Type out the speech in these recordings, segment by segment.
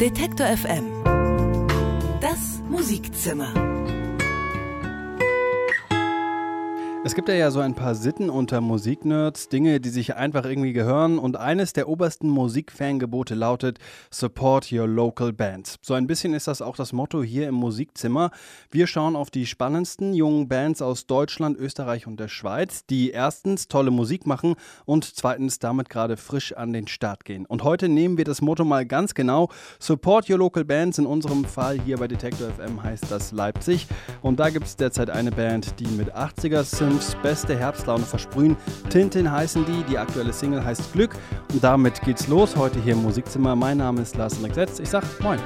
Detektor FM. Das Musikzimmer. Es gibt ja so ein paar Sitten unter Musiknerds, Dinge, die sich einfach irgendwie gehören und eines der obersten Musikfangebote lautet Support your local bands. So ein bisschen ist das auch das Motto hier im Musikzimmer. Wir schauen auf die spannendsten jungen Bands aus Deutschland, Österreich und der Schweiz, die erstens tolle Musik machen und zweitens damit gerade frisch an den Start gehen. Und heute nehmen wir das Motto mal ganz genau. Support your local bands. In unserem Fall hier bei Detector FM heißt das Leipzig. Und da gibt es derzeit eine Band, die mit 80er Synth Films beste Herbstlaune versprühen. Tintin heißen die, die aktuelle Single heißt Glück. Und damit geht's los heute hier im Musikzimmer. Mein Name ist Lars Setz. Ich sag Moin.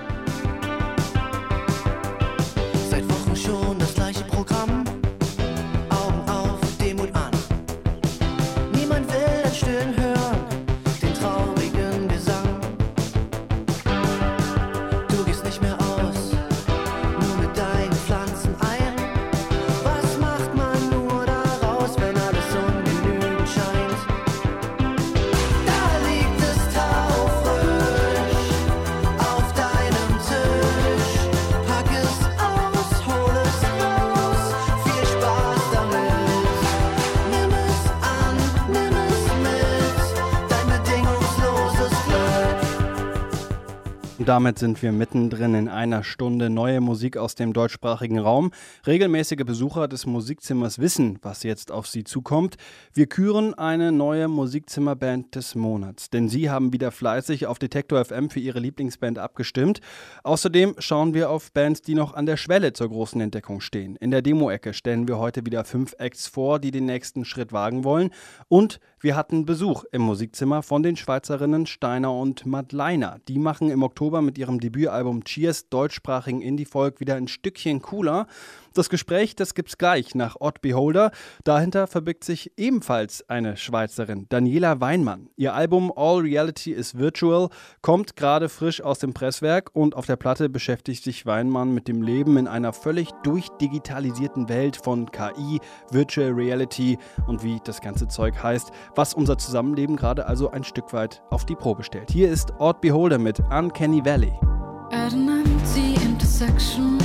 Damit sind wir mittendrin in einer Stunde neue Musik aus dem deutschsprachigen Raum. Regelmäßige Besucher des Musikzimmers wissen, was jetzt auf sie zukommt. Wir küren eine neue Musikzimmerband des Monats, denn sie haben wieder fleißig auf Detektor FM für ihre Lieblingsband abgestimmt. Außerdem schauen wir auf Bands, die noch an der Schwelle zur großen Entdeckung stehen. In der Demo-Ecke stellen wir heute wieder fünf Acts vor, die den nächsten Schritt wagen wollen. Und wir hatten Besuch im Musikzimmer von den Schweizerinnen Steiner und Madleiner. Die machen im Oktober mit ihrem Debütalbum Cheers deutschsprachigen Indie-Folk wieder ein Stückchen cooler. Das Gespräch, das gibt's gleich nach Odd Beholder. Dahinter verbirgt sich ebenfalls eine Schweizerin, Daniela Weinmann. Ihr Album All Reality is Virtual kommt gerade frisch aus dem Presswerk und auf der Platte beschäftigt sich Weinmann mit dem Leben in einer völlig durchdigitalisierten Welt von KI, Virtual Reality und wie das ganze Zeug heißt, was unser Zusammenleben gerade also ein Stück weit auf die Probe stellt. Hier ist Odd Beholder mit Uncanny Valley. At an intersection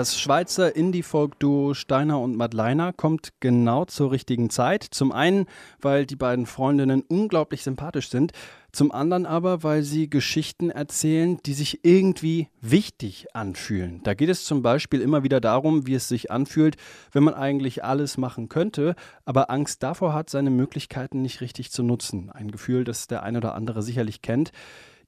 Das Schweizer Indie-Folk-Duo Steiner und Madleiner kommt genau zur richtigen Zeit. Zum einen, weil die beiden Freundinnen unglaublich sympathisch sind. Zum anderen aber, weil sie Geschichten erzählen, die sich irgendwie wichtig anfühlen. Da geht es zum Beispiel immer wieder darum, wie es sich anfühlt, wenn man eigentlich alles machen könnte, aber Angst davor hat, seine Möglichkeiten nicht richtig zu nutzen. Ein Gefühl, das der eine oder andere sicherlich kennt.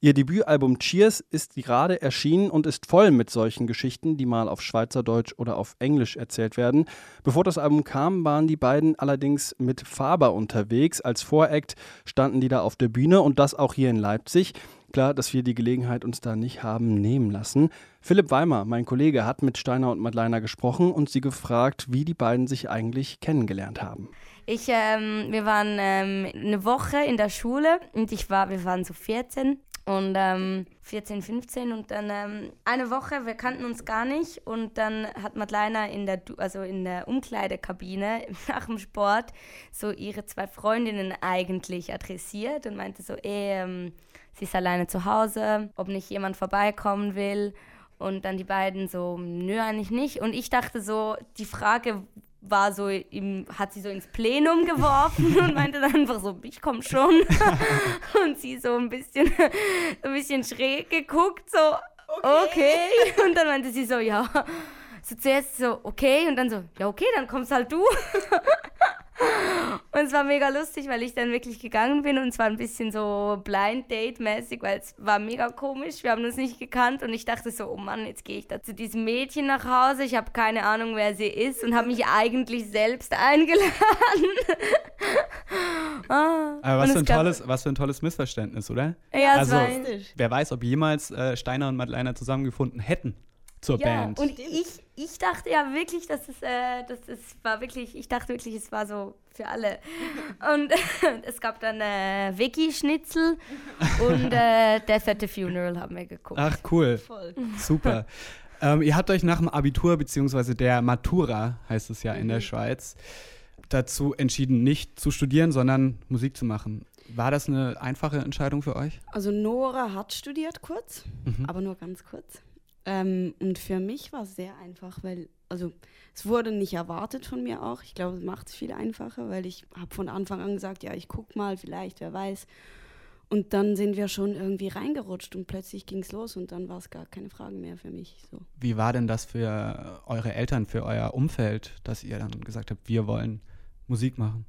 Ihr Debütalbum Cheers ist gerade erschienen und ist voll mit solchen Geschichten, die mal auf Schweizerdeutsch oder auf Englisch erzählt werden. Bevor das Album kam, waren die beiden allerdings mit Faber unterwegs. Als Voract standen die da auf der Bühne und das auch hier in Leipzig. Klar, dass wir die Gelegenheit uns da nicht haben nehmen lassen. Philipp Weimer, mein Kollege, hat mit Steiner und Madleiner gesprochen und sie gefragt, wie die beiden sich eigentlich kennengelernt haben. Ich, ähm, wir waren ähm, eine Woche in der Schule und ich war, wir waren so 14 und ähm, 14, 15 und dann ähm, eine Woche, wir kannten uns gar nicht und dann hat Madeleine in der, also in der Umkleidekabine nach dem Sport so ihre zwei Freundinnen eigentlich adressiert und meinte so, ey, ähm, sie ist alleine zu Hause, ob nicht jemand vorbeikommen will Und dann die beiden so, nö, eigentlich nicht. Und ich dachte so, die Frage war so, im, hat sie so ins Plenum geworfen und meinte dann einfach so, ich komme schon. und sie so ein bisschen, ein bisschen schräg geguckt, so, okay. okay. Und dann meinte sie so, ja. So zuerst so, okay. Und dann so, ja, okay, dann kommst halt du. Und es war mega lustig, weil ich dann wirklich gegangen bin und es war ein bisschen so Blind Date-mäßig, weil es war mega komisch. Wir haben uns nicht gekannt und ich dachte so, oh Mann, jetzt gehe ich da zu diesem Mädchen nach Hause. Ich habe keine Ahnung, wer sie ist und habe mich eigentlich selbst eingeladen. ah, Aber was für, ein tolles, was für ein tolles Missverständnis, oder? Ja, also, wer weiß, ob jemals äh, Steiner und Madeleine zusammengefunden hätten zur ja, Band. Und ich, ich dachte ja wirklich, dass es, äh, dass es war wirklich, ich dachte wirklich, es war so für alle. Und es gab dann äh, Veggie-Schnitzel und äh, Death at the Funeral haben wir geguckt. Ach, cool. Voll. Super. ähm, ihr habt euch nach dem Abitur, beziehungsweise der Matura, heißt es ja mhm. in der mhm. Schweiz, dazu entschieden, nicht zu studieren, sondern Musik zu machen. War das eine einfache Entscheidung für euch? Also Nora hat studiert kurz, mhm. aber nur ganz kurz. Ähm, und für mich war es sehr einfach, weil, also es wurde nicht erwartet von mir auch. Ich glaube, es macht es viel einfacher, weil ich habe von Anfang an gesagt, ja, ich gucke mal, vielleicht, wer weiß. Und dann sind wir schon irgendwie reingerutscht und plötzlich ging es los und dann war es gar keine Frage mehr für mich. So. Wie war denn das für eure Eltern, für euer Umfeld, dass ihr dann gesagt habt, wir wollen Musik machen?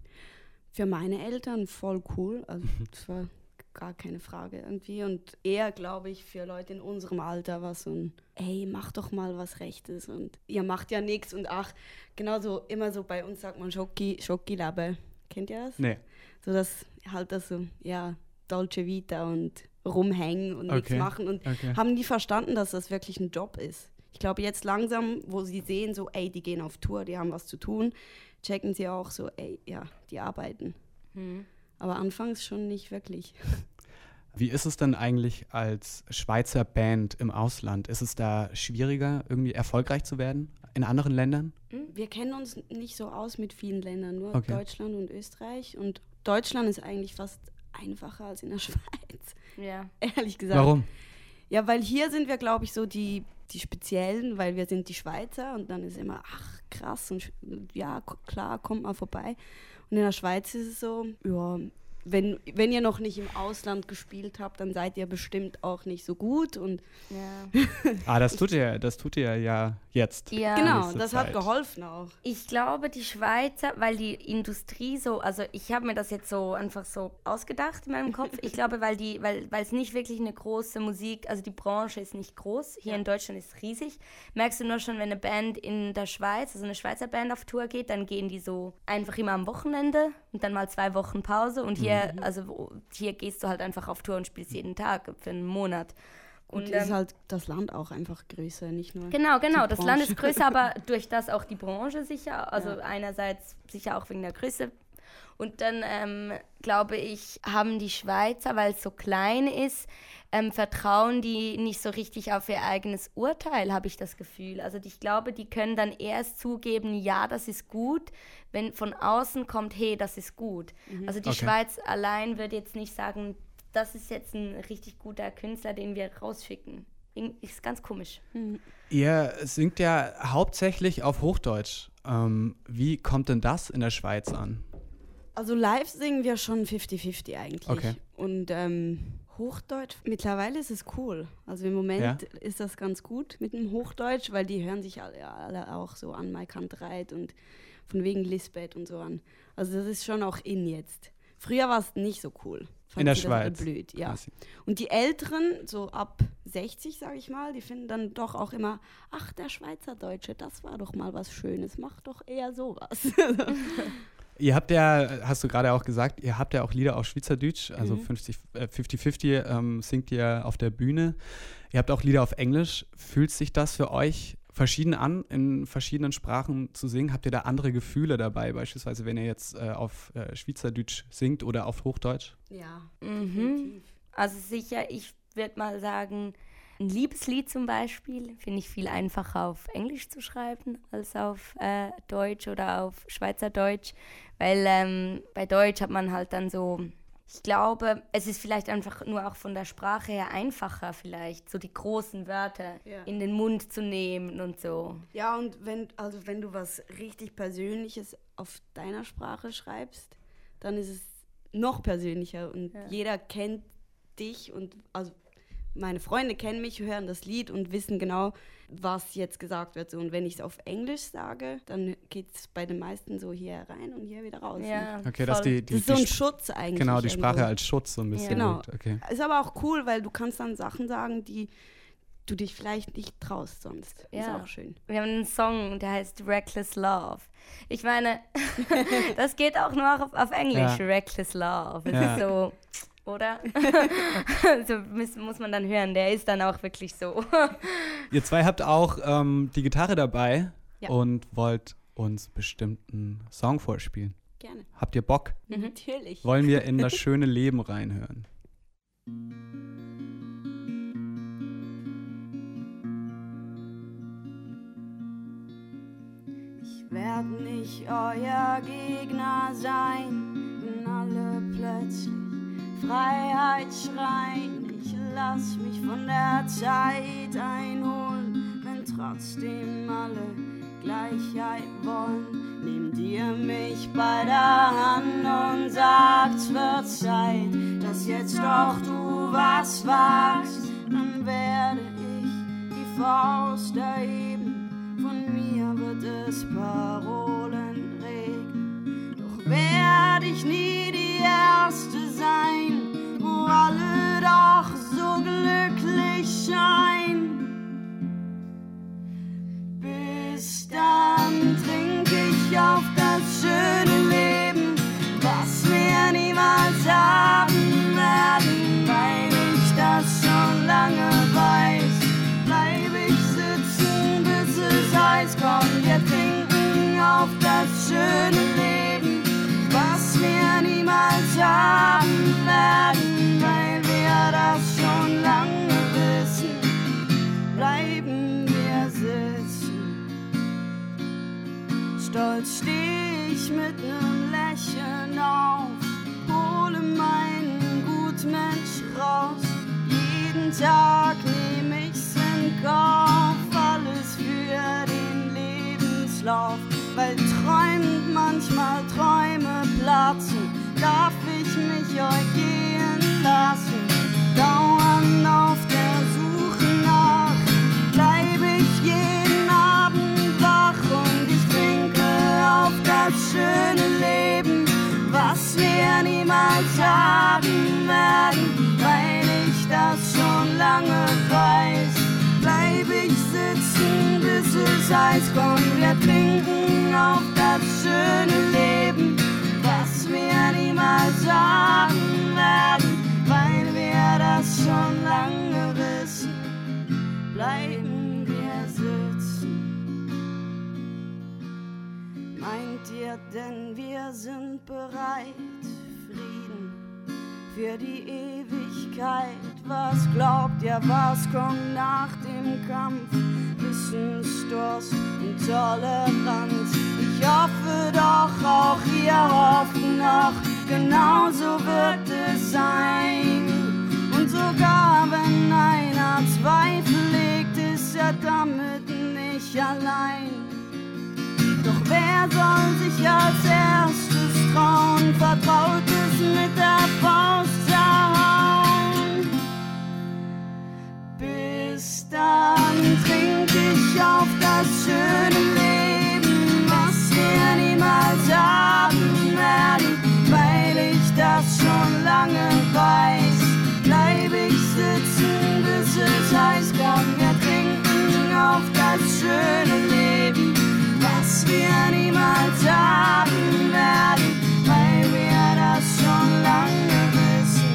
Für meine Eltern voll cool. Also es war gar keine Frage irgendwie. Und eher, glaube ich, für Leute in unserem Alter war so ein, ey, mach doch mal was Rechtes und ihr macht ja nichts und ach, genauso immer so bei uns sagt man Schoki, Schokilabe. Kennt ihr das? Nee. So das halt das so, ja, Dolce Vita und rumhängen und okay. nichts machen und okay. haben die verstanden, dass das wirklich ein Job ist. Ich glaube, jetzt langsam, wo sie sehen, so, ey, die gehen auf Tour, die haben was zu tun, checken sie auch so, ey, ja, die arbeiten. Hm. Aber anfangs schon nicht wirklich. Wie ist es denn eigentlich als Schweizer Band im Ausland? Ist es da schwieriger, irgendwie erfolgreich zu werden in anderen Ländern? Hm, wir kennen uns nicht so aus mit vielen Ländern, nur okay. Deutschland und Österreich. Und Deutschland ist eigentlich fast einfacher als in der Schweiz. Ja. Ehrlich gesagt. Warum? Ja, weil hier sind wir, glaube ich, so die, die Speziellen, weil wir sind die Schweizer und dann ist immer, ach krass und ja, klar, kommt mal vorbei. In der Schweiz ist es so, ja, wenn, wenn ihr noch nicht im Ausland gespielt habt, dann seid ihr bestimmt auch nicht so gut. Und ja. ah, das tut ihr, das tut ihr ja jetzt. Ja. Genau, das Zeit. hat geholfen auch. Ich glaube, die Schweizer, weil die Industrie so, also ich habe mir das jetzt so einfach so ausgedacht in meinem Kopf. Ich glaube, weil die, weil, weil es nicht wirklich eine große Musik, also die Branche ist nicht groß. Hier ja. in Deutschland ist es riesig. Merkst du nur schon, wenn eine Band in der Schweiz, also eine Schweizer Band auf Tour geht, dann gehen die so einfach immer am Wochenende und dann mal zwei Wochen Pause. Und hier hier, mhm. also hier gehst du halt einfach auf Tour und spielst jeden Tag für einen Monat. Und, und ist ähm, halt das Land auch einfach größer, nicht nur. Genau, genau. Das Land ist größer, aber durch das auch die Branche sicher. Also ja. einerseits sicher auch wegen der Größe. Und dann ähm, glaube ich, haben die Schweizer, weil es so klein ist, ähm, vertrauen die nicht so richtig auf ihr eigenes Urteil, habe ich das Gefühl. Also ich glaube, die können dann erst zugeben, ja, das ist gut, wenn von außen kommt, hey, das ist gut. Mhm. Also die okay. Schweiz allein würde jetzt nicht sagen, das ist jetzt ein richtig guter Künstler, den wir rausschicken. Ist ganz komisch. Mhm. Ihr singt ja hauptsächlich auf Hochdeutsch. Ähm, wie kommt denn das in der Schweiz an? Also live singen wir schon 50-50 eigentlich. Okay. Und ähm, Hochdeutsch, mittlerweile ist es cool. Also im Moment ja. ist das ganz gut mit dem Hochdeutsch, weil die hören sich alle, alle auch so an Mike Reit und von wegen Lisbeth und so an. Also das ist schon auch in jetzt. Früher war es nicht so cool. in der Schweiz. Blöd, ja. Und die Älteren, so ab 60, sage ich mal, die finden dann doch auch immer, ach, der Schweizerdeutsche, das war doch mal was Schönes, mach doch eher sowas. Ihr habt ja, hast du gerade auch gesagt, ihr habt ja auch Lieder auf Schweizerdeutsch, also 50-50 äh, ähm, singt ihr auf der Bühne. Ihr habt auch Lieder auf Englisch. Fühlt sich das für euch verschieden an, in verschiedenen Sprachen zu singen? Habt ihr da andere Gefühle dabei, beispielsweise wenn ihr jetzt äh, auf äh, Schweizerdeutsch singt oder auf Hochdeutsch? Ja, mhm. Also sicher, ich würde mal sagen, ein Liebeslied zum Beispiel finde ich viel einfacher auf Englisch zu schreiben als auf äh, Deutsch oder auf Schweizerdeutsch, weil ähm, bei Deutsch hat man halt dann so ich glaube, es ist vielleicht einfach nur auch von der Sprache her einfacher, vielleicht so die großen Wörter ja. in den Mund zu nehmen und so. Ja, und wenn, also wenn du was richtig Persönliches auf deiner Sprache schreibst, dann ist es noch persönlicher und ja. jeder kennt dich und also meine Freunde kennen mich, hören das Lied und wissen genau, was jetzt gesagt wird. und wenn ich es auf Englisch sage, dann geht es bei den meisten so hier rein und hier wieder raus. Ja, okay, dass die, die, das ist so ein Schutz eigentlich. Genau, die Sprache irgendwo. als Schutz so ein bisschen. Ja. Genau. Okay. Ist aber auch cool, weil du kannst dann Sachen sagen, die du dich vielleicht nicht traust sonst. Ja. Ist auch schön. Wir haben einen Song, der heißt Reckless Love. Ich meine, das geht auch nur auf, auf Englisch, ja. Reckless Love. Es ja. ist so oder? so muss, muss man dann hören, der ist dann auch wirklich so. Ihr zwei habt auch ähm, die Gitarre dabei ja. und wollt uns bestimmten Song vorspielen. Gerne. Habt ihr Bock? Mhm. Natürlich. Wollen wir in das schöne Leben reinhören? Ich werde nicht euer Gegner sein, wenn alle plötzlich Freiheit schreien. Ich lass mich von der Zeit einholen, wenn trotzdem alle Gleichheit wollen. Nehmt ihr mich bei der Hand und sagt, wird Zeit, dass jetzt doch du was wagst, dann werde ich die Faust erheben. Von mir wird es Parolen regnen, doch werde ich nie die Erste sein, scheinen. Bis dann trink ich auf das schöne Leben, was wir niemals haben werden, weil ich das schon lange weiß. Bleib ich sitzen, bis es heiß kommt, wir trinken auf das schöne Leben, Stolz steh ich mit nem Lächeln auf, hole meinen Gutmensch raus. Jeden Tag nehm ich's in Kauf, alles für den Lebenslauf, weil träumt manchmal Träume platzen, darf ich mich euch gehen lassen. Dauern schöne Leben, was wir niemals haben werden, weil ich das schon lange weiß. Bleib ich sitzen, bis es heiß kommt, wir trinken auf das schöne Leben was wir niemals sagen werden, weil wir das schon lange wissen, bleiben Meint ihr denn, wir sind bereit, Frieden für die Ewigkeit? Was glaubt ihr, was kommt nach dem Kampf? Wissensdurst und Toleranz. Ich hoffe doch, auch ihr hofft noch, genauso wird es sein. Und sogar wenn einer Zweifel legt, ist er damit nicht allein. Wer soll sich als erstes trauen, vertraut es mit der Faust zerhauen. Bis dann trink ich auf das schöne Leben, was wir niemals haben werden, weil ich das schon lange weiß. Bleib ich sitzen, bis es heiß kommt, wir trinken auf das schöne Leben, wir niemals haben werden, weil wir das schon lange wissen.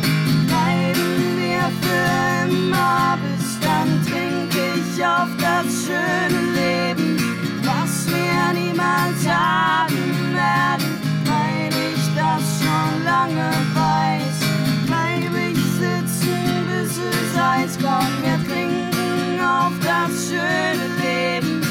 Bleiben wir für immer bis dann trinke ich auf das schöne Leben, was wir niemals haben werden, weil ich das schon lange weiß. Bleib ich sitzen, bis es heiß kommt, wir trinken auf das schöne Leben.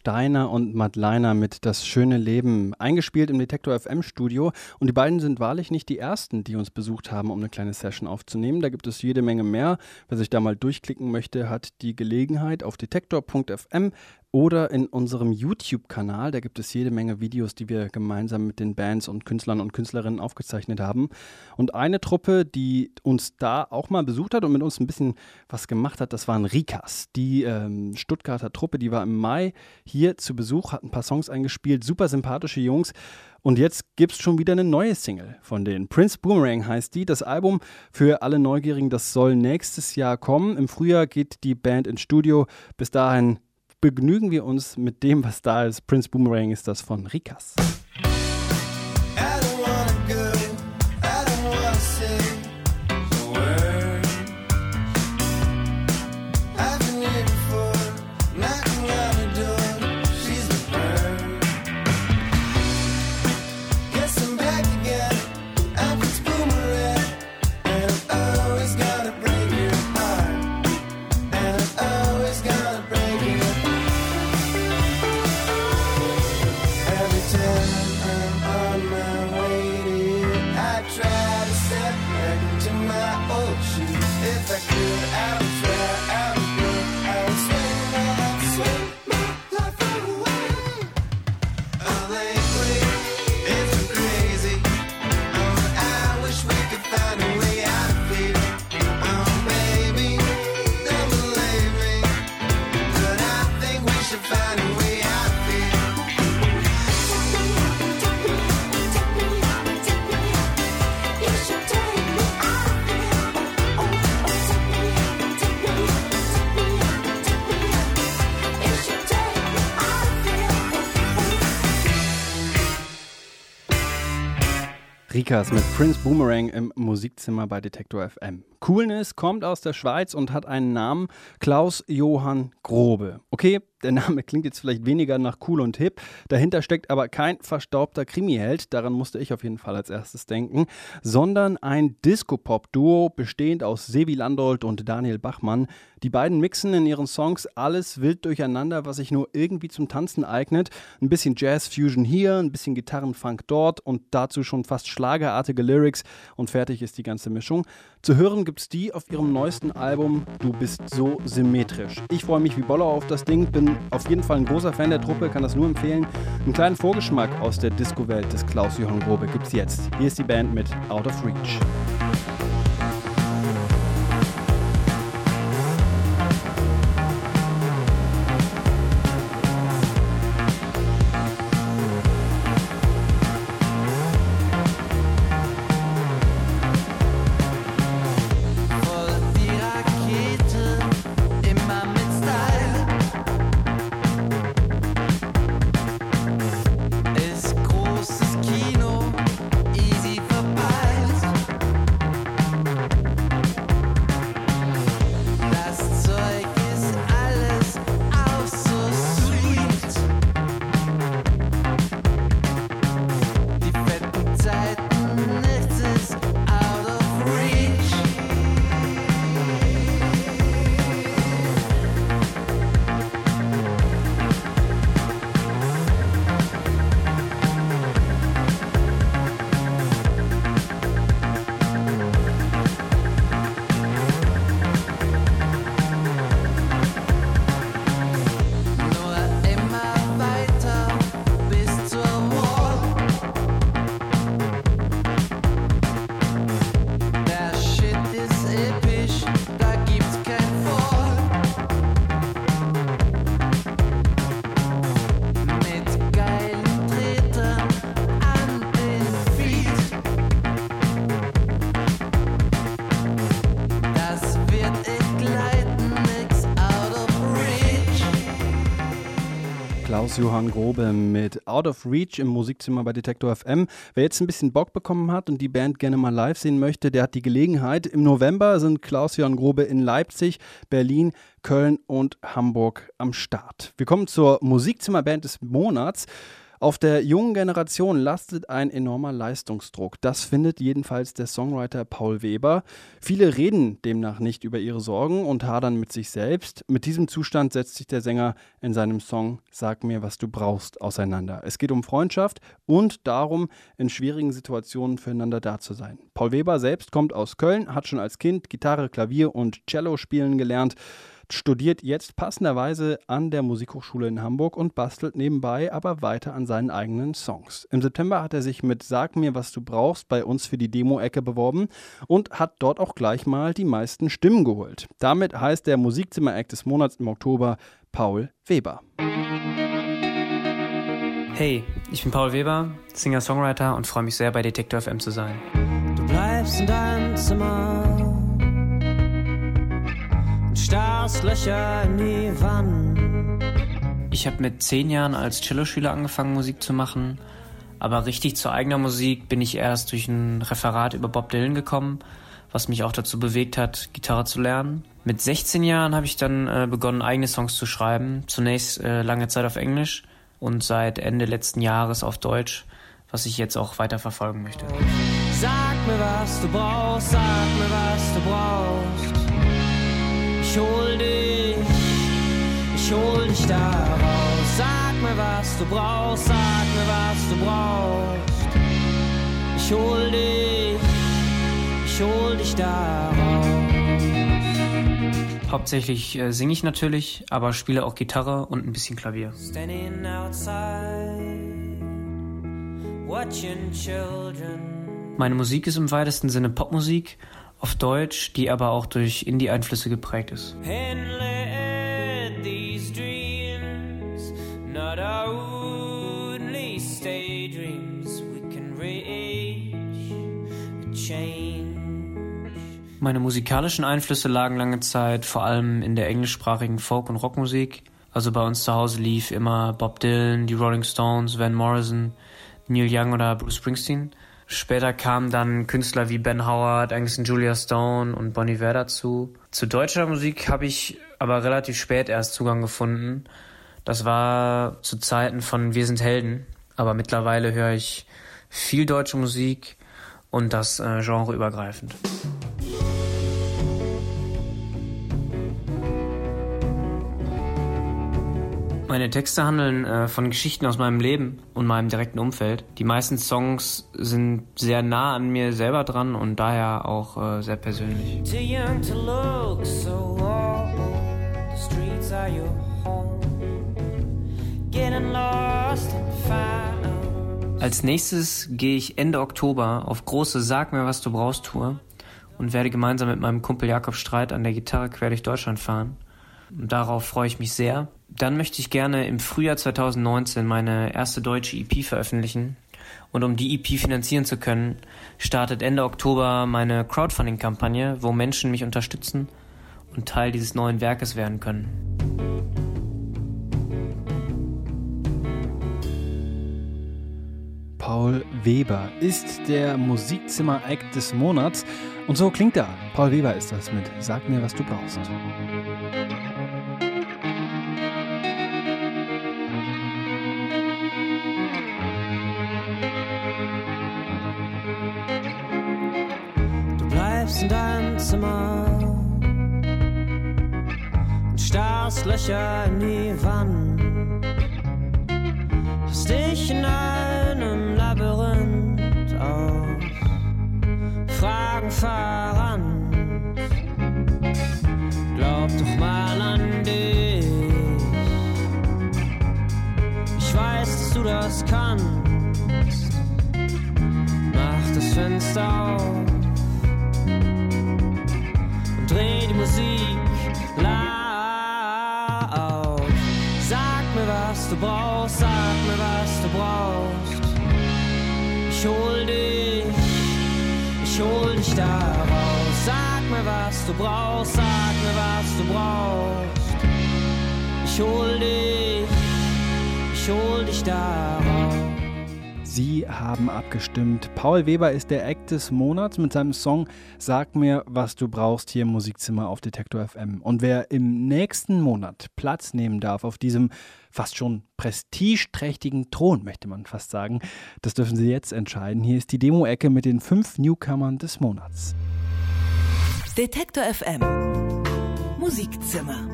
Steiner und Matt Leiner mit Das schöne Leben, eingespielt im Detektor FM Studio. Und die beiden sind wahrlich nicht die ersten, die uns besucht haben, um eine kleine Session aufzunehmen. Da gibt es jede Menge mehr. Wer sich da mal durchklicken möchte, hat die Gelegenheit auf detektor.fm oder in unserem YouTube-Kanal. Da gibt es jede Menge Videos, die wir gemeinsam mit den Bands und Künstlern und Künstlerinnen aufgezeichnet haben. Und eine Truppe, die uns da auch mal besucht hat und mit uns ein bisschen was gemacht hat, das waren Rikas. Die ähm, Stuttgarter Truppe, die war im Mai hier zu Besuch, hat ein paar Songs eingespielt, super sympathische Jungs. Und jetzt gibt es schon wieder eine neue Single von denen. Prince Boomerang heißt die. Das Album für alle Neugierigen, das soll nächstes Jahr kommen. Im Frühjahr geht die Band ins Studio. Bis dahin begnügen wir uns mit dem, was da ist. Prince Boomerang ist das von Rikas. Rikas mit Prince Boomerang im Musikzimmer bei Detektor FM. Coolness kommt aus der Schweiz und hat einen Namen Klaus Johann Grobe. Okay, der Name klingt jetzt vielleicht weniger nach cool und hip, dahinter steckt aber kein verstaubter Krimiheld, daran musste ich auf jeden Fall als erstes denken, sondern ein Disco-Pop-Duo bestehend aus Sevi Landolt und Daniel Bachmann. Die beiden mixen in ihren Songs alles wild durcheinander, was sich nur irgendwie zum Tanzen eignet. Ein bisschen Jazz-Fusion hier, ein bisschen Gitarrenfunk dort und dazu schon fast schlagerartige Lyrics und fertig ist die ganze Mischung. Zu hören gibt es die auf ihrem neuesten Album Du bist so symmetrisch. Ich freue mich wie Boller auf das Ding, bin auf jeden Fall ein großer Fan der Truppe, kann das nur empfehlen. Einen kleinen Vorgeschmack aus der Disco-Welt des Klaus-Johann Grobe gibt's jetzt. Hier ist die Band mit Out of Reach. Klaus-Johann Grobe mit Out of Reach im Musikzimmer bei Detektor FM. Wer jetzt ein bisschen Bock bekommen hat und die Band gerne mal live sehen möchte, der hat die Gelegenheit. Im November sind Klaus-Johann Grobe in Leipzig, Berlin, Köln und Hamburg am Start. Wir kommen zur Musikzimmerband des Monats. Auf der jungen Generation lastet ein enormer Leistungsdruck. Das findet jedenfalls der Songwriter Paul Weber. Viele reden demnach nicht über ihre Sorgen und hadern mit sich selbst. Mit diesem Zustand setzt sich der Sänger in seinem Song Sag mir, was du brauchst auseinander. Es geht um Freundschaft und darum, in schwierigen Situationen füreinander da zu sein. Paul Weber selbst kommt aus Köln, hat schon als Kind Gitarre, Klavier und Cello spielen gelernt studiert jetzt passenderweise an der Musikhochschule in Hamburg und bastelt nebenbei aber weiter an seinen eigenen Songs. Im September hat er sich mit Sag mir, was du brauchst bei uns für die Demo-Ecke beworben und hat dort auch gleich mal die meisten Stimmen geholt. Damit heißt der Musikzimmer-Act des Monats im Oktober Paul Weber. Hey, ich bin Paul Weber, Singer-Songwriter und freue mich sehr, bei Detektor FM zu sein. Du bleibst in deinem Zimmer starrst Löcher in die Wand. Ich habe mit zehn Jahren als Celloschüler angefangen, Musik zu machen. Aber richtig zu eigener Musik bin ich erst durch ein Referat über Bob Dylan gekommen, was mich auch dazu bewegt hat, Gitarre zu lernen. Mit 16 Jahren habe ich dann äh, begonnen, eigene Songs zu schreiben. Zunächst äh, lange Zeit auf Englisch und seit Ende letzten Jahres auf Deutsch, was ich jetzt auch weiter verfolgen möchte. Sag mir, was du brauchst, sag mir, was du brauchst. Ich hol dich, ich hol dich da raus. Sag mir, was du brauchst, sag mir, was du brauchst. Ich hol dich, ich hol dich da raus. Hauptsächlich äh, singe ich natürlich, aber spiele auch Gitarre und ein bisschen Klavier. Standing outside, watching children. Meine Musik ist im weitesten Sinne Popmusik auf Deutsch, die aber auch durch Indie-Einflüsse geprägt ist. Meine musikalischen Einflüsse lagen lange Zeit vor allem in der englischsprachigen Folk- und Rockmusik. Also bei uns zu Hause lief immer Bob Dylan, die Rolling Stones, Van Morrison, Neil Young oder Bruce Springsteen. Später kamen dann Künstler wie Ben Howard, Angus Julia Stone und Bonnie Iver dazu. Zu deutscher Musik habe ich aber relativ spät erst Zugang gefunden. Das war zu Zeiten von Wir sind Helden. Aber mittlerweile höre ich viel deutsche Musik und das äh, genreübergreifend. Meine Texte handeln äh, von Geschichten aus meinem Leben und meinem direkten Umfeld. Die meisten Songs sind sehr nah an mir selber dran und daher auch äh, sehr persönlich. Als nächstes gehe ich Ende Oktober auf große Sag mir, was du brauchst Tour und werde gemeinsam mit meinem Kumpel Jakob Streit an der Gitarre quer durch Deutschland fahren. Darauf freue ich mich sehr. Dann möchte ich gerne im Frühjahr 2019 meine erste deutsche EP veröffentlichen. Und um die EP finanzieren zu können, startet Ende Oktober meine Crowdfunding-Kampagne, wo Menschen mich unterstützen und Teil dieses neuen Werkes werden können. Paul Weber ist der Musikzimmer-Act des Monats. Und so klingt er. Paul Weber ist das mit Sag mir, was du brauchst. In deinem Zimmer und starrst Löcher in die Wand. Hast dich in einem Labyrinth aus Fragen verrannt. Glaub doch mal an dich. Ich weiß, dass du das kannst. Mach das Fenster auf. Dreh die Musik laut. Sag mir, was du brauchst, sag mir, was du brauchst. Ich hol dich, ich hol dich da raus. Sag mir, was du brauchst, sag mir, was du brauchst. Ich hol dich, ich hol dich da raus. Sie haben abgestimmt. Paul Weber ist der Act des Monats mit seinem Song Sag mir, was du brauchst hier im Musikzimmer auf Detektor FM. Und wer im nächsten Monat Platz nehmen darf auf diesem fast schon prestigeträchtigen Thron, möchte man fast sagen. Das dürfen Sie jetzt entscheiden. Hier ist die Demo-Ecke mit den fünf Newcomern des Monats. Detektor FM Musikzimmer.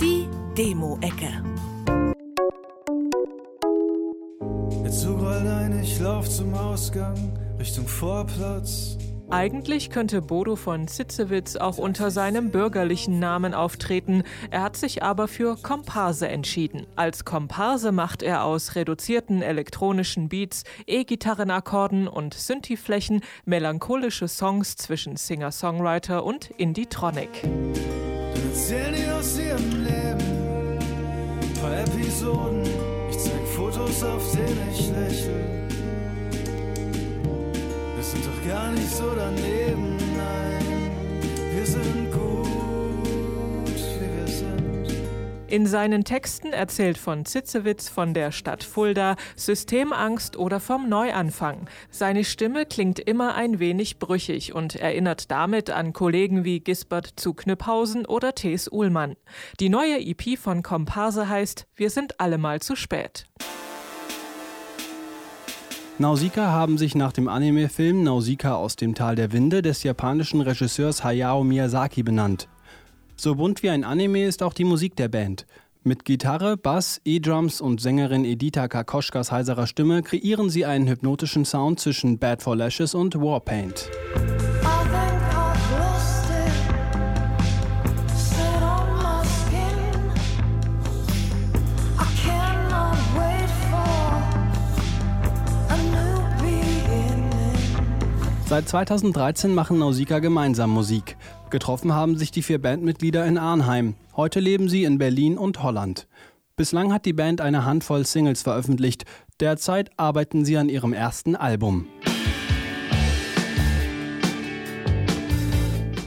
Die Demo-Ecke. Der Zug rollt ein, ich lauf zum Ausgang, Richtung Vorplatz. Eigentlich könnte Bodo von Zitzewitz auch unter seinem bürgerlichen Namen auftreten. Er hat sich aber für Komparse entschieden. Als Komparse macht er aus reduzierten elektronischen Beats, E-Gitarrenakkorden und Synthi-Flächen melancholische Songs zwischen Singer-Songwriter und Indie-Tronic. Erzählen die aus ihrem Leben, ein paar Episoden. Fotos, auf denen ich lächle sind doch gar nicht so daneben, nein, wir sind gut, wie wir sind. In seinen Texten erzählt von Zitzewitz von der Stadt Fulda, Systemangst oder vom Neuanfang. Seine Stimme klingt immer ein wenig brüchig und erinnert damit an Kollegen wie Gisbert zu Knüpphausen oder Thes Uhlmann. Die neue EP von Komparse heißt Wir sind alle mal zu spät. Nausicaa haben sich nach dem Anime-Film Nausicaa aus dem Tal der Winde des japanischen Regisseurs Hayao Miyazaki benannt. So bunt wie ein Anime ist auch die Musik der Band. Mit Gitarre, Bass, E-Drums und Sängerin Edita Kakoschkas heiserer Stimme kreieren sie einen hypnotischen Sound zwischen Bad for Lashes und Warpaint. Seit 2013 machen Nausicaa gemeinsam Musik. Getroffen haben sich die vier Bandmitglieder in Arnheim. Heute leben sie in Berlin und Holland. Bislang hat die Band eine Handvoll Singles veröffentlicht. Derzeit arbeiten sie an ihrem ersten Album.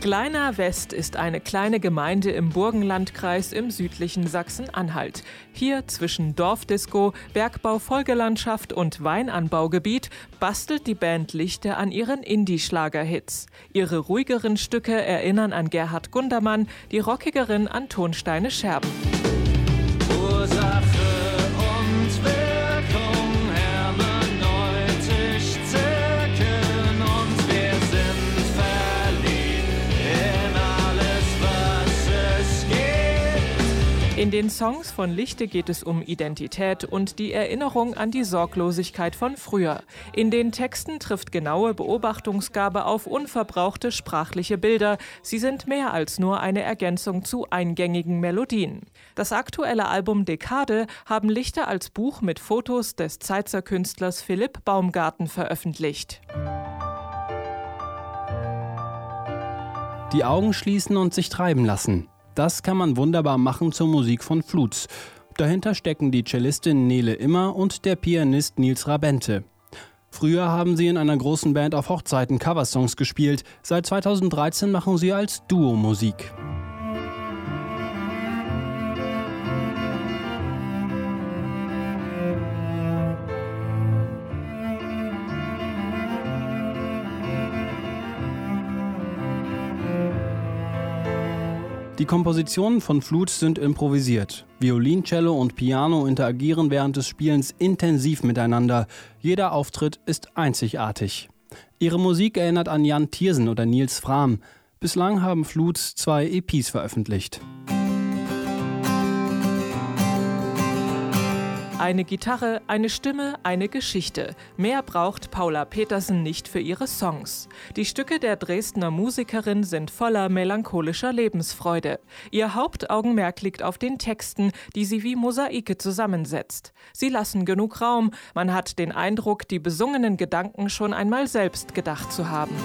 Kleiner West ist eine kleine Gemeinde im Burgenlandkreis im südlichen Sachsen-Anhalt. Hier zwischen Dorfdisco, Bergbau-Folgelandschaft und Weinanbaugebiet bastelt die Band Lichter an ihren Indie-Schlager-Hits. Ihre ruhigeren Stücke erinnern an Gerhard Gundermann, die rockigeren an Tonsteine Scherben. In den Songs von Lichte geht es um Identität und die Erinnerung an die Sorglosigkeit von früher. In den Texten trifft genaue Beobachtungsgabe auf unverbrauchte sprachliche Bilder. Sie sind mehr als nur eine Ergänzung zu eingängigen Melodien. Das aktuelle Album Dekade haben Lichte als Buch mit Fotos des Zeitzer Künstlers Philipp Baumgarten veröffentlicht. Die Augen schließen und sich treiben lassen. Das kann man wunderbar machen zur Musik von Flutz. Dahinter stecken die Cellistin Nele Immer und der Pianist Nils Rabente. Früher haben sie in einer großen Band auf Hochzeiten Coversongs gespielt. Seit 2013 machen sie als Duo Musik. Die Kompositionen von Flut sind improvisiert. Violin, Cello und Piano interagieren während des Spielens intensiv miteinander. Jeder Auftritt ist einzigartig. Ihre Musik erinnert an Jan Thiersen oder Nils Frahm. Bislang haben Fluts zwei EPs veröffentlicht. Eine Gitarre, eine Stimme, eine Geschichte. Mehr braucht Paula Petersen nicht für ihre Songs. Die Stücke der Dresdner Musikerin sind voller melancholischer Lebensfreude. Ihr Hauptaugenmerk liegt auf den Texten, die sie wie Mosaike zusammensetzt. Sie lassen genug Raum, man hat den Eindruck, die besungenen Gedanken schon einmal selbst gedacht zu haben.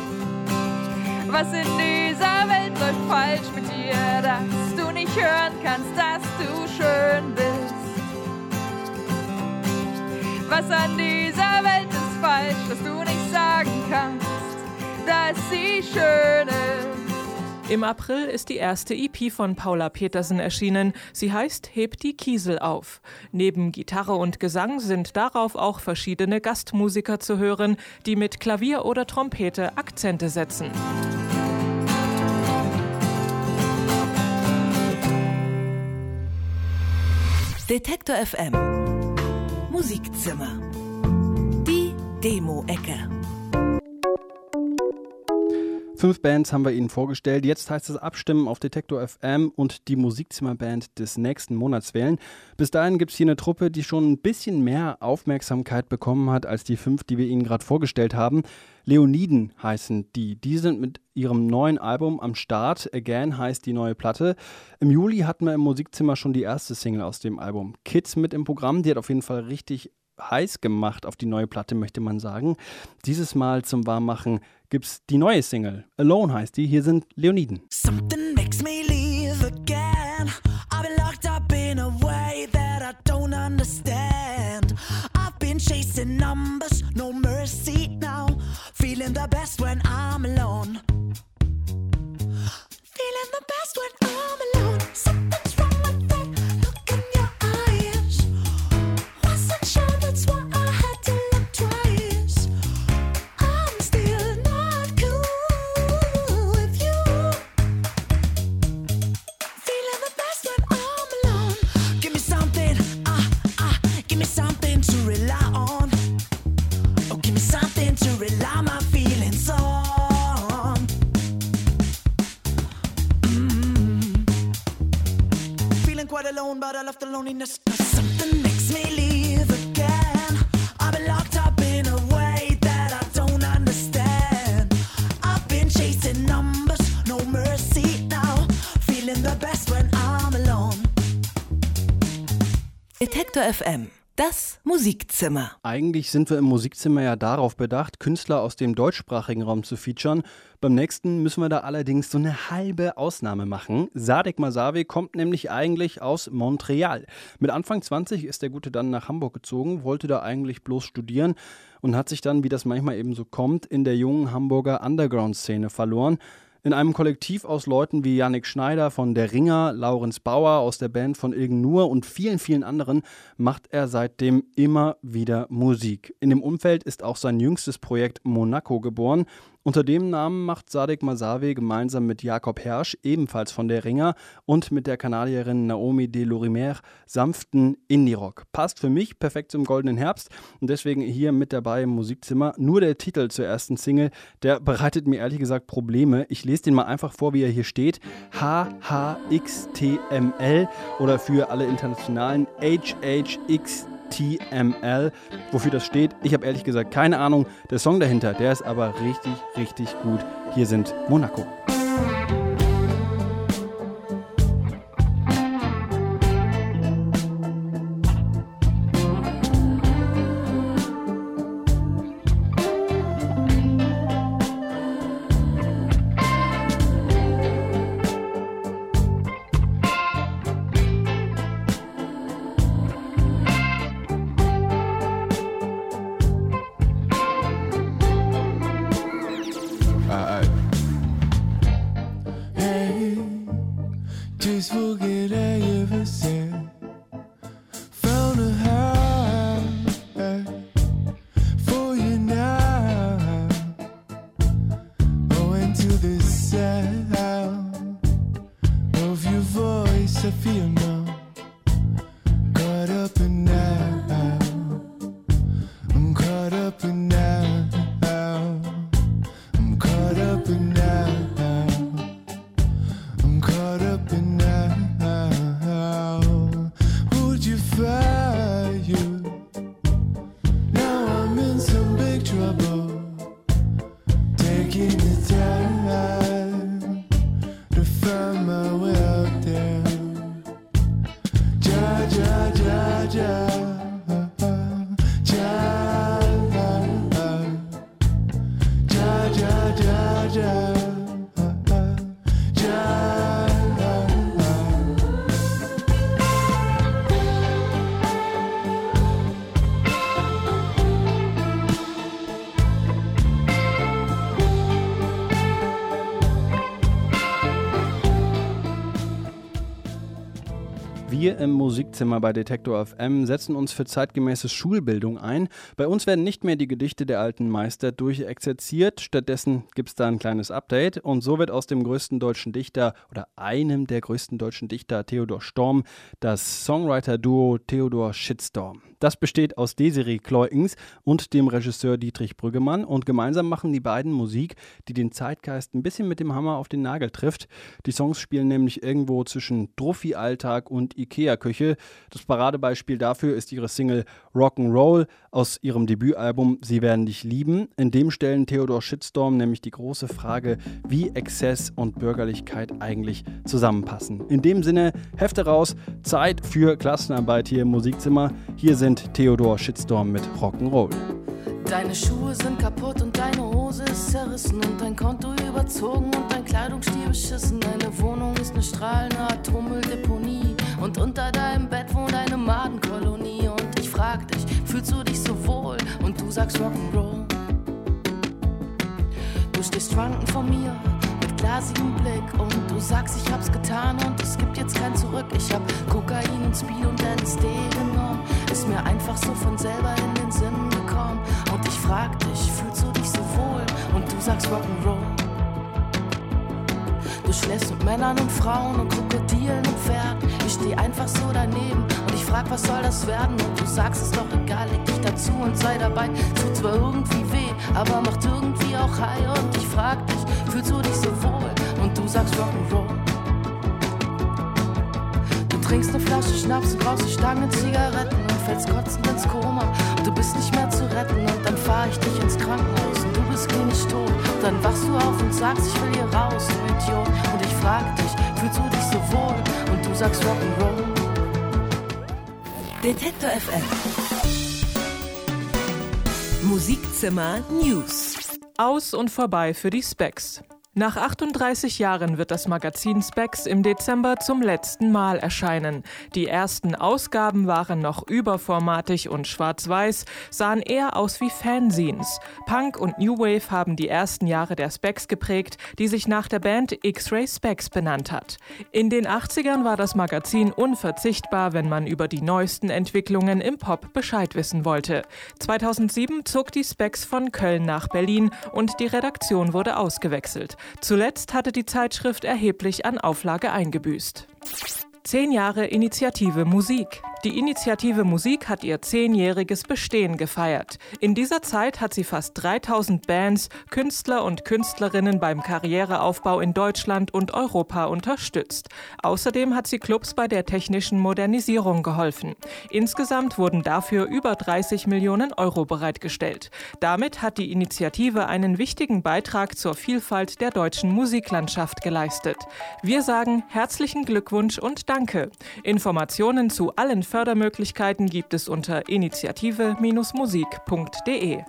Was in dieser Welt läuft falsch mit dir, dass du nicht hören kannst, dass du schön bist. Was an dieser Welt ist falsch, dass du nicht sagen kannst, dass sie schön ist. Im April ist die erste EP von Paula Petersen erschienen. Sie heißt Hebt die Kiesel auf. Neben Gitarre und Gesang sind darauf auch verschiedene Gastmusiker zu hören, die mit Klavier oder Trompete Akzente setzen. Detektor FM Musikzimmer. Die Demo-Ecke. Fünf Bands haben wir Ihnen vorgestellt. Jetzt heißt es abstimmen auf Detektor FM und die Musikzimmerband des nächsten Monats wählen. Bis dahin gibt es hier eine Truppe, die schon ein bisschen mehr Aufmerksamkeit bekommen hat als die fünf, die wir Ihnen gerade vorgestellt haben. Leoniden heißen die. Die sind mit ihrem neuen Album am Start. Again heißt die neue Platte. Im Juli hatten wir im Musikzimmer schon die erste Single aus dem Album. Kids mit im Programm. Die hat auf jeden Fall richtig heiß gemacht auf die neue Platte, möchte man sagen. Dieses Mal zum Warmmachen gibt's die neue Single. Alone heißt die. Hier sind Leoniden. Something makes me leave again. I've been locked up in a way that I don't understand. I've been chasing numbers, no mercy now. Feeling the best when I'm alone. Feeling the best when I'm alone. Something's Detektor FM. Das Musikzimmer. Eigentlich sind wir im Musikzimmer ja darauf bedacht, Künstler aus dem deutschsprachigen Raum zu featuren. Beim nächsten müssen wir da allerdings so eine halbe Ausnahme machen. Sadek Masavi kommt nämlich eigentlich aus Montreal. Mit Anfang 20 ist der Gute dann nach Hamburg gezogen, wollte da eigentlich bloß studieren und hat sich dann, wie das manchmal eben so kommt, in der jungen Hamburger Underground-Szene verloren. In einem Kollektiv aus Leuten wie Yannick Schneider von Der Ringer, Laurenz Bauer aus der Band von Ilgen Nur und vielen, vielen anderen macht er seitdem immer wieder Musik. In dem Umfeld ist auch sein jüngstes Projekt Monaco geboren. Unter dem Namen macht Sadek Masavi gemeinsam mit Jakob Hersch, ebenfalls von Der Ringer, und mit der Kanadierin Naomi de Lorimer sanften Indie-Rock. Passt für mich perfekt zum Goldenen Herbst und deswegen hier mit dabei im Musikzimmer. Nur der Titel zur ersten Single, der bereitet mir ehrlich gesagt Probleme. Ich lese den mal einfach vor, wie er hier steht. HHXTML oder für alle Internationalen HHXTML. TML. Wofür das steht, ich habe ehrlich gesagt keine Ahnung. Der Song dahinter, der ist aber richtig, richtig gut. Hier sind Monaco. Hier im Musikzimmer bei Detektor FM, setzen uns für zeitgemäße Schulbildung ein. Bei uns werden nicht mehr die Gedichte der alten Meister durchexerziert, stattdessen gibt es da ein kleines Update und so wird aus dem größten deutschen Dichter oder einem der größten deutschen Dichter, Theodor Storm, das Songwriter-Duo Theodor Shitstorm. Das besteht aus Desiree Kleukens und dem Regisseur Dietrich Brüggemann und gemeinsam machen die beiden Musik, die den Zeitgeist ein bisschen mit dem Hammer auf den Nagel trifft. Die Songs spielen nämlich irgendwo zwischen Druffi-Alltag und Ikea-Küche. Das Paradebeispiel dafür ist ihre Single Rock'n'Roll aus ihrem Debütalbum Sie werden dich lieben. In dem stellen Theodor Shitstorm nämlich die große Frage, wie Exzess und Bürgerlichkeit eigentlich zusammenpassen. In dem Sinne, Hefte raus, Zeit für Klassenarbeit hier im Musikzimmer. Hier sind und Theodor Shitstorm mit Rock'n'Roll. Deine Schuhe sind kaputt und deine Hose ist zerrissen und dein Konto überzogen und dein Kleidungsstil beschissen. Deine Wohnung ist eine strahlende Atommülldeponie und unter deinem Bett wohnt eine Madenkolonie. Und ich frag dich, fühlst du dich so wohl? Und du sagst Rock'n'Roll. Du stehst schwankend vor mir mit glasigem Blick und du sagst, ich hab's getan und es gibt jetzt kein Zurück. Ich hab Kokain und Speed und LSD genommen ist mir einfach so von selber in den Sinn gekommen. Und ich frag dich, fühlst du dich so wohl? Und du sagst Rock'n'Roll. Du schläfst mit Männern und Frauen und Krokodilen und Pferden. Ich steh einfach so daneben ich frag, was soll das werden? Und du sagst, es doch egal, leg dich dazu und sei dabei. Tut zwar irgendwie weh, aber macht irgendwie auch high. Und ich frag dich, fühlst du dich so wohl? Und du sagst Rock'n'Roll trinkst eine Flasche Schnaps und brauchst eine Stange Zigaretten und fällst kotzend ins Koma. Du bist nicht mehr zu retten und dann fahr ich dich ins Krankenhaus und du bist klinisch tot. Dann wachst du auf und sagst, ich will hier raus, du Idiot. Und ich frag dich, fühlst du dich so wohl? Und du sagst Rock'n'Roll. Detektor FM. Musikzimmer News. Aus und vorbei für die Specs. Nach 38 Jahren wird das Magazin Specs im Dezember zum letzten Mal erscheinen. Die ersten Ausgaben waren noch überformatig und schwarz-weiß, sahen eher aus wie Fanzines. Punk und New Wave haben die ersten Jahre der Specs geprägt, die sich nach der Band X-Ray Specs benannt hat. In den 80ern war das Magazin unverzichtbar, wenn man über die neuesten Entwicklungen im Pop Bescheid wissen wollte. 2007 zog die Specs von Köln nach Berlin und die Redaktion wurde ausgewechselt. Zuletzt hatte die Zeitschrift erheblich an Auflage eingebüßt. Zehn Jahre Initiative Musik. Die Initiative Musik hat ihr zehnjähriges Bestehen gefeiert. In dieser Zeit hat sie fast 3000 Bands, Künstler und Künstlerinnen beim Karriereaufbau in Deutschland und Europa unterstützt. Außerdem hat sie Clubs bei der technischen Modernisierung geholfen. Insgesamt wurden dafür über 30 Millionen Euro bereitgestellt. Damit hat die Initiative einen wichtigen Beitrag zur Vielfalt der deutschen Musiklandschaft geleistet. Wir sagen herzlichen Glückwunsch und Danke. Informationen zu allen Fördermöglichkeiten gibt es unter initiative-musik.de.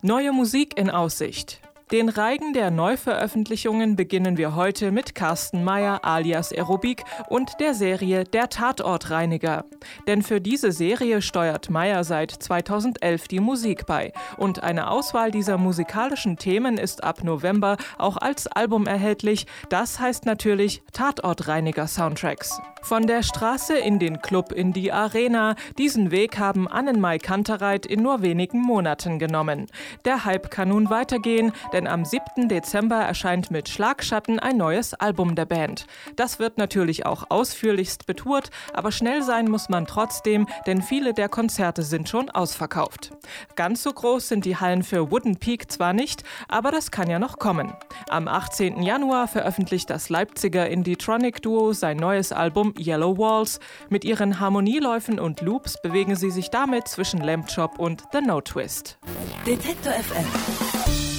Neue Musik in Aussicht. Den Reigen der Neuveröffentlichungen beginnen wir heute mit Carsten Meyer alias Aerobik und der Serie Der Tatortreiniger. Denn für diese Serie steuert Meyer seit 2011 die Musik bei. Und eine Auswahl dieser musikalischen Themen ist ab November auch als Album erhältlich. Das heißt natürlich Tatortreiniger Soundtracks. Von der Straße in den Club in die Arena. Diesen Weg haben Annenmai Kantereit in nur wenigen Monaten genommen. Der Hype kann nun weitergehen, denn am 7. Dezember erscheint mit Schlagschatten ein neues Album der Band. Das wird natürlich auch ausführlichst betourt, aber schnell sein muss man trotzdem, denn viele der Konzerte sind schon ausverkauft. Ganz so groß sind die Hallen für Wooden Peak zwar nicht, aber das kann ja noch kommen. Am 18. Januar veröffentlicht das Leipziger Indie-Tronic-Duo sein neues Album Yellow Walls. Mit ihren Harmonieläufen und Loops bewegen sie sich damit zwischen Lamp Chop und The No Twist. Detektor FM.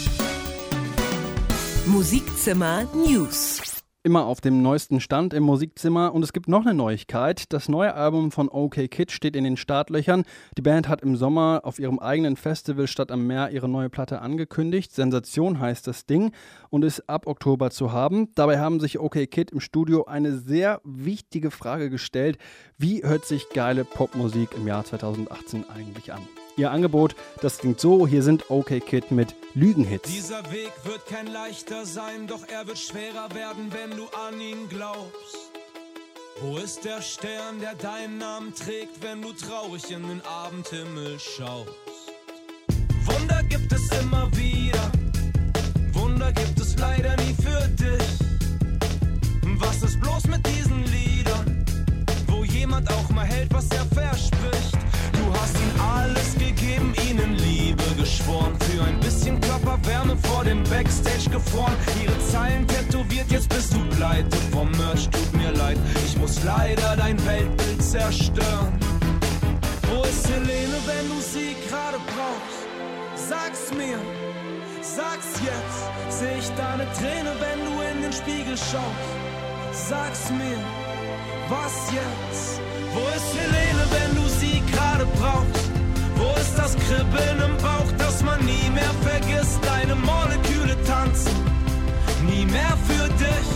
Musikzimmer News. Immer auf dem neuesten Stand im Musikzimmer und es gibt noch eine Neuigkeit. Das neue Album von OK Kid steht in den Startlöchern. Die Band hat im Sommer auf ihrem eigenen Festival Stadt am Meer ihre neue Platte angekündigt. Sensation heißt das Ding und ist ab Oktober zu haben. Dabei haben sich OK Kid im Studio eine sehr wichtige Frage gestellt. Wie hört sich geile Popmusik im Jahr 2018 eigentlich an? Ihr Angebot, das klingt so, hier sind OK Kid mit Lügenhits. Dieser Weg wird kein leichter sein, doch er wird schwerer werden, wenn du an ihn glaubst. Wo ist der Stern, der deinen Namen trägt, wenn du traurig in den Abendhimmel schaust? Wunder gibt es immer wieder, Wunder gibt es leider nie für dich. Was ist bloß mit diesen Liedern, wo jemand auch mal hält, was er verspricht? Hast ihnen alles gegeben, ihnen Liebe geschworen, für ein bisschen Körperwärme vor dem Backstage gefroren. Ihre Zeilen tätowiert, jetzt bist du pleite vom Merch, tut mir leid, ich muss leider dein Weltbild zerstören. Wo ist Helene, wenn du sie gerade brauchst? Sag's mir, sag's jetzt. Seh ich deine Träne, wenn du in den Spiegel schaust? Sag's mir, was jetzt? Wo ist Helene, wenn du sie gerade brauchst? Wo ist das Kribbeln im Bauch, das man nie mehr vergisst? Deine Moleküle tanzen, nie mehr für dich.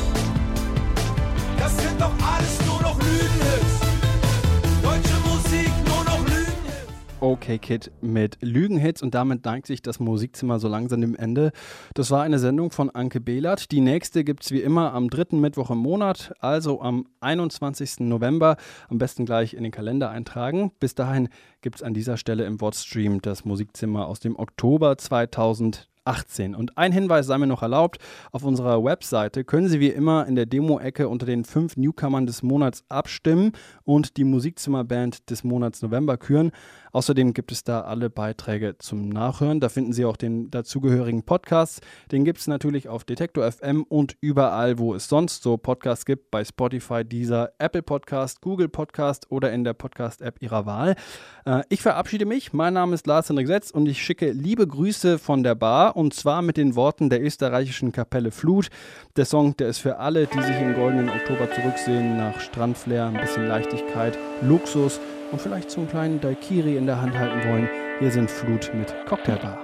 Okay Kid mit Lügenhits und damit neigt sich das Musikzimmer so langsam dem Ende. Das war eine Sendung von Anke Behlert. Die nächste gibt es wie immer am dritten Mittwoch im Monat, also am 21. November. Am besten gleich in den Kalender eintragen. Bis dahin gibt es an dieser Stelle im Wortstream das Musikzimmer aus dem Oktober 2000. 18. Und ein Hinweis sei mir noch erlaubt, auf unserer Webseite können Sie wie immer in der Demo-Ecke unter den fünf Newcomern des Monats abstimmen und die Musikzimmerband des Monats November küren. Außerdem gibt es da alle Beiträge zum Nachhören. Da finden Sie auch den dazugehörigen Podcast. Den gibt es natürlich auf Detektor FM und überall, wo es sonst so Podcasts gibt, bei Spotify, dieser Apple Podcast, Google Podcast oder in der Podcast-App Ihrer Wahl. Äh, ich verabschiede mich. Mein Name ist Lars Hendrik Setz und ich schicke liebe Grüße von der Bar und zwar mit den Worten der österreichischen Kapelle Flut. Der Song, der ist für alle, die sich im goldenen Oktober zurücksehen, nach Strandflair, ein bisschen Leichtigkeit, Luxus und vielleicht so einen kleinen Daikiri in der Hand halten wollen. Hier sind Flut mit Cocktailbar.